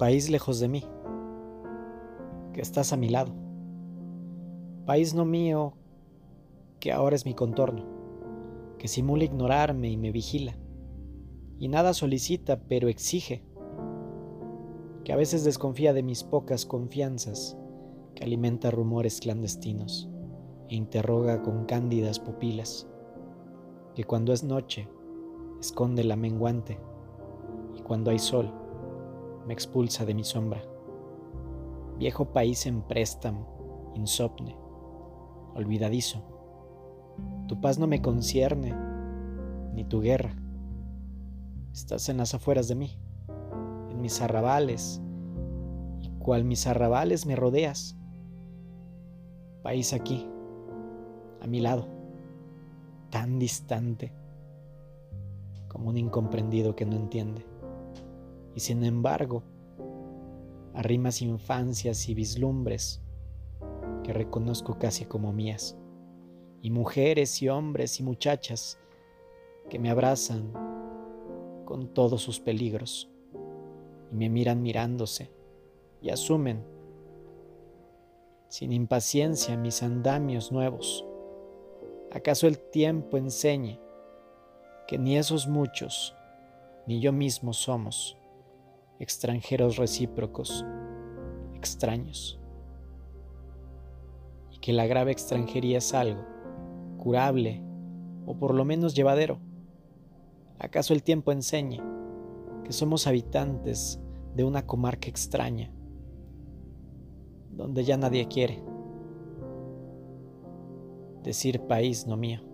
País lejos de mí, que estás a mi lado. País no mío, que ahora es mi contorno, que simula ignorarme y me vigila, y nada solicita, pero exige, que a veces desconfía de mis pocas confianzas, que alimenta rumores clandestinos e interroga con cándidas pupilas, que cuando es noche esconde la menguante y cuando hay sol me expulsa de mi sombra. Viejo país en préstamo, insomne, olvidadizo. Tu paz no me concierne, ni tu guerra. Estás en las afueras de mí, en mis arrabales, y cual mis arrabales me rodeas. País aquí, a mi lado, tan distante como un incomprendido que no entiende y sin embargo, arrimas infancias y vislumbres que reconozco casi como mías, y mujeres y hombres y muchachas que me abrazan con todos sus peligros y me miran mirándose y asumen sin impaciencia mis andamios nuevos. ¿Acaso el tiempo enseñe que ni esos muchos ni yo mismo somos? Extranjeros recíprocos, extraños, y que la grave extranjería es algo curable o por lo menos llevadero. ¿Acaso el tiempo enseñe que somos habitantes de una comarca extraña, donde ya nadie quiere decir país no mío?